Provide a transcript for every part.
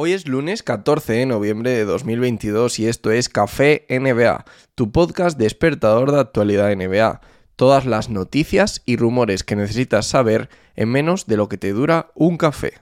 Hoy es lunes 14 de noviembre de 2022 y esto es Café NBA, tu podcast despertador de actualidad NBA. Todas las noticias y rumores que necesitas saber en menos de lo que te dura un café.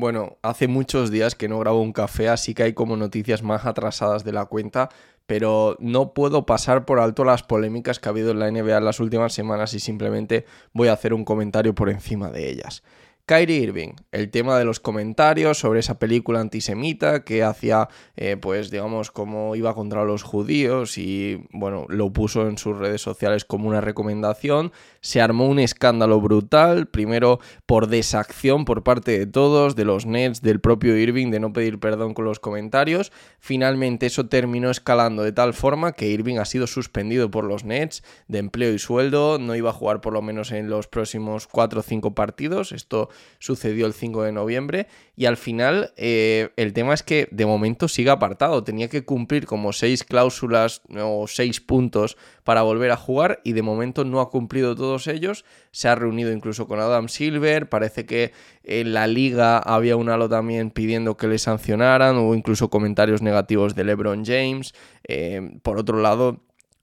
Bueno, hace muchos días que no grabo un café, así que hay como noticias más atrasadas de la cuenta, pero no puedo pasar por alto las polémicas que ha habido en la NBA en las últimas semanas y simplemente voy a hacer un comentario por encima de ellas. Kyrie Irving, el tema de los comentarios sobre esa película antisemita que hacía, eh, pues digamos, cómo iba contra los judíos y, bueno, lo puso en sus redes sociales como una recomendación. Se armó un escándalo brutal, primero por desacción por parte de todos, de los Nets, del propio Irving, de no pedir perdón con los comentarios. Finalmente eso terminó escalando de tal forma que Irving ha sido suspendido por los Nets de empleo y sueldo, no iba a jugar por lo menos en los próximos 4 o 5 partidos. Esto sucedió el 5 de noviembre y al final eh, el tema es que de momento sigue apartado, tenía que cumplir como seis cláusulas o seis puntos para volver a jugar y de momento no ha cumplido todos ellos, se ha reunido incluso con Adam Silver, parece que en la liga había un halo también pidiendo que le sancionaran, hubo incluso comentarios negativos de LeBron James, eh, por otro lado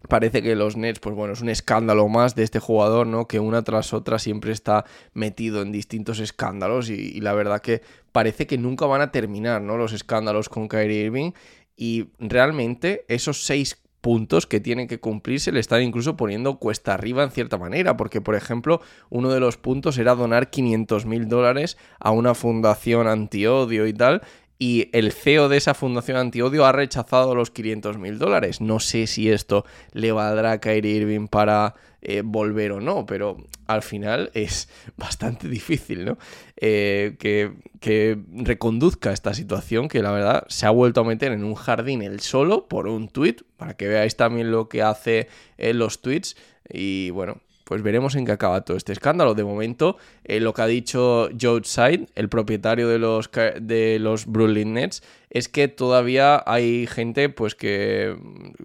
parece que los Nets, pues bueno, es un escándalo más de este jugador, ¿no? Que una tras otra siempre está metido en distintos escándalos y, la verdad que parece que nunca van a terminar, ¿no? Los escándalos con Kyrie Irving y realmente esos seis puntos que tienen que cumplir se le están incluso poniendo cuesta arriba en cierta manera, porque por ejemplo uno de los puntos era donar 500 mil dólares a una fundación antiodio y tal, y el CEO de esa fundación antiodio ha rechazado los 500 mil dólares. No sé si esto le valdrá a Kyrie Irving para eh, volver o no, pero al final es bastante difícil, ¿no? Eh, que, que, reconduzca esta situación que la verdad se ha vuelto a meter en un jardín él solo por un tweet, para que veáis también lo que hace en los tweets. Y bueno, pues veremos en qué acaba todo este escándalo. De momento, eh, lo que ha dicho Joe Side, el propietario de los, de los Brooklyn Nets, es que todavía hay gente pues que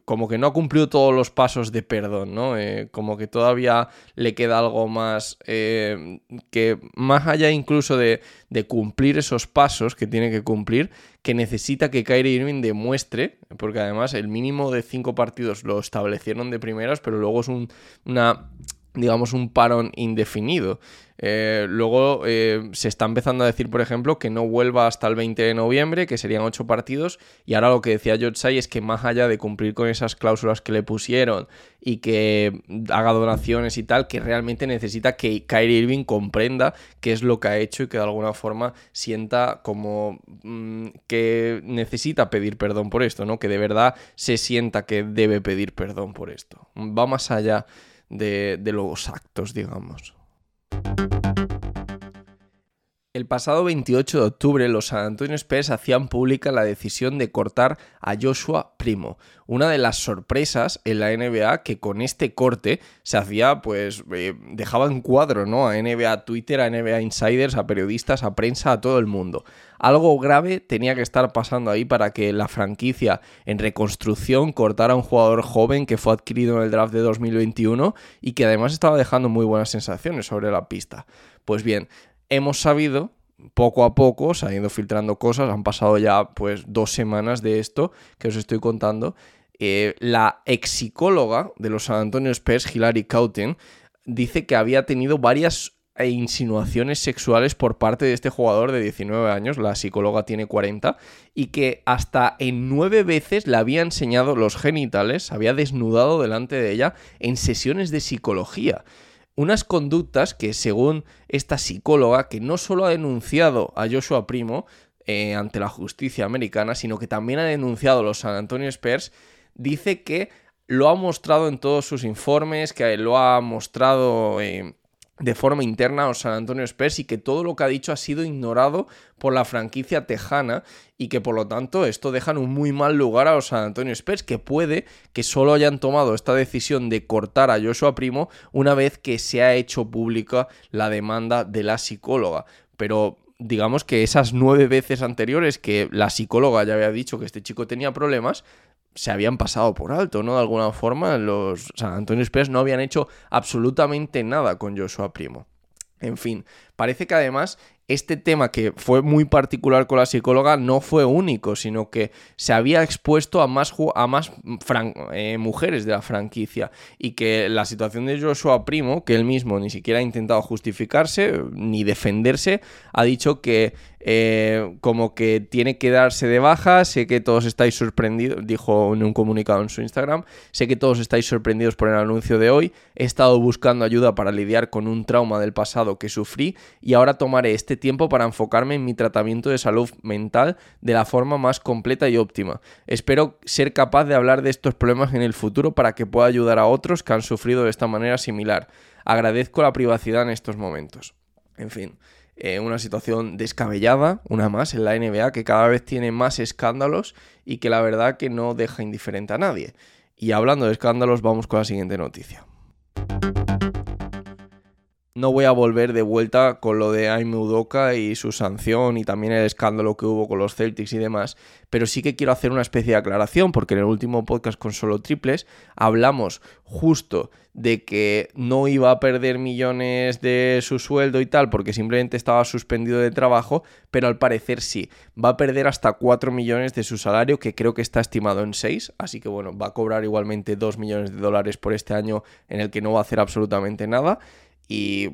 como que no ha cumplido todos los pasos de perdón, ¿no? Eh, como que todavía le queda algo más eh, que más allá incluso de, de, cumplir esos pasos que tiene que cumplir, que necesita que Kyrie Irving demuestre, porque además el mínimo de cinco partidos lo establecieron de primeras, pero luego es un, una digamos, un parón indefinido. Eh, luego eh, se está empezando a decir, por ejemplo, que no vuelva hasta el 20 de noviembre, que serían ocho partidos, y ahora lo que decía George es que más allá de cumplir con esas cláusulas que le pusieron y que haga donaciones y tal, que realmente necesita que Kyrie Irving comprenda qué es lo que ha hecho y que de alguna forma sienta como mm, que necesita pedir perdón por esto, ¿no? Que de verdad se sienta que debe pedir perdón por esto. Va más allá de, los actos, digamos. El pasado 28 de octubre los San Antonio Spurs hacían pública la decisión de cortar a Joshua Primo, una de las sorpresas en la NBA que con este corte se hacía, pues eh, dejaba en cuadro, ¿no? A NBA Twitter, a NBA Insiders, a periodistas, a prensa, a todo el mundo. Algo grave tenía que estar pasando ahí para que la franquicia en reconstrucción cortara a un jugador joven que fue adquirido en el draft de 2021 y que además estaba dejando muy buenas sensaciones sobre la pista. Pues bien, hemos sabido poco a poco, se han ido filtrando cosas, han pasado ya pues dos semanas de esto que os estoy contando. Eh, la ex psicóloga de los San Antonio Spurs, Hilary Cautin, dice que había tenido varias insinuaciones sexuales por parte de este jugador de 19 años, la psicóloga tiene 40, y que hasta en nueve veces le había enseñado los genitales, había desnudado delante de ella en sesiones de psicología. Unas conductas que, según esta psicóloga, que no solo ha denunciado a Joshua Primo eh, ante la justicia americana, sino que también ha denunciado a los San Antonio Spurs, dice que lo ha mostrado en todos sus informes, que lo ha mostrado... Eh, de forma interna a San Antonio Spurs y que todo lo que ha dicho ha sido ignorado por la franquicia tejana y que por lo tanto esto deja en un muy mal lugar a San Antonio Spurs que puede que solo hayan tomado esta decisión de cortar a Joshua Primo una vez que se ha hecho pública la demanda de la psicóloga. Pero digamos que esas nueve veces anteriores que la psicóloga ya había dicho que este chico tenía problemas, se habían pasado por alto, ¿no? De alguna forma, los San Antonio Spurs no habían hecho absolutamente nada con Joshua Primo. En fin, parece que además este tema que fue muy particular con la psicóloga no fue único, sino que se había expuesto a más, a más eh, mujeres de la franquicia y que la situación de Joshua Primo, que él mismo ni siquiera ha intentado justificarse ni defenderse, ha dicho que eh, como que tiene que darse de baja, sé que todos estáis sorprendidos, dijo en un comunicado en su Instagram, sé que todos estáis sorprendidos por el anuncio de hoy, he estado buscando ayuda para lidiar con un trauma del pasado que sufrí y ahora tomaré este tiempo para enfocarme en mi tratamiento de salud mental de la forma más completa y óptima. Espero ser capaz de hablar de estos problemas en el futuro para que pueda ayudar a otros que han sufrido de esta manera similar. Agradezco la privacidad en estos momentos. En fin. Eh, una situación descabellada, una más en la NBA, que cada vez tiene más escándalos y que la verdad que no deja indiferente a nadie. Y hablando de escándalos, vamos con la siguiente noticia. No voy a volver de vuelta con lo de Aime Udoka y su sanción y también el escándalo que hubo con los Celtics y demás, pero sí que quiero hacer una especie de aclaración porque en el último podcast con solo triples hablamos justo de que no iba a perder millones de su sueldo y tal porque simplemente estaba suspendido de trabajo, pero al parecer sí, va a perder hasta 4 millones de su salario que creo que está estimado en 6, así que bueno, va a cobrar igualmente 2 millones de dólares por este año en el que no va a hacer absolutamente nada y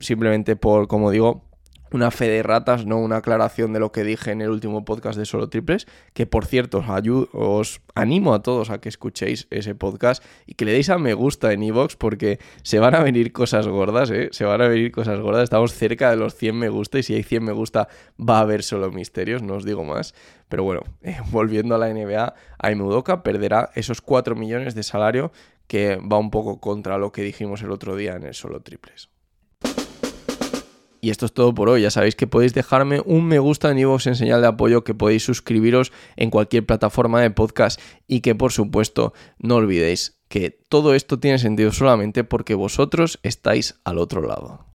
simplemente por, como digo, una fe de ratas, no una aclaración de lo que dije en el último podcast de Solo Triples, que por cierto os, os animo a todos a que escuchéis ese podcast y que le deis a me gusta en iVoox porque se van a venir cosas gordas, ¿eh? Se van a venir cosas gordas, estamos cerca de los 100 me gusta y si hay 100 me gusta va a haber solo misterios, no os digo más. Pero bueno, eh, volviendo a la NBA, Aime Udoka perderá esos 4 millones de salario que va un poco contra lo que dijimos el otro día en el solo triples. Y esto es todo por hoy. Ya sabéis que podéis dejarme un me gusta en iVoox en señal de apoyo, que podéis suscribiros en cualquier plataforma de podcast y que por supuesto no olvidéis que todo esto tiene sentido solamente porque vosotros estáis al otro lado.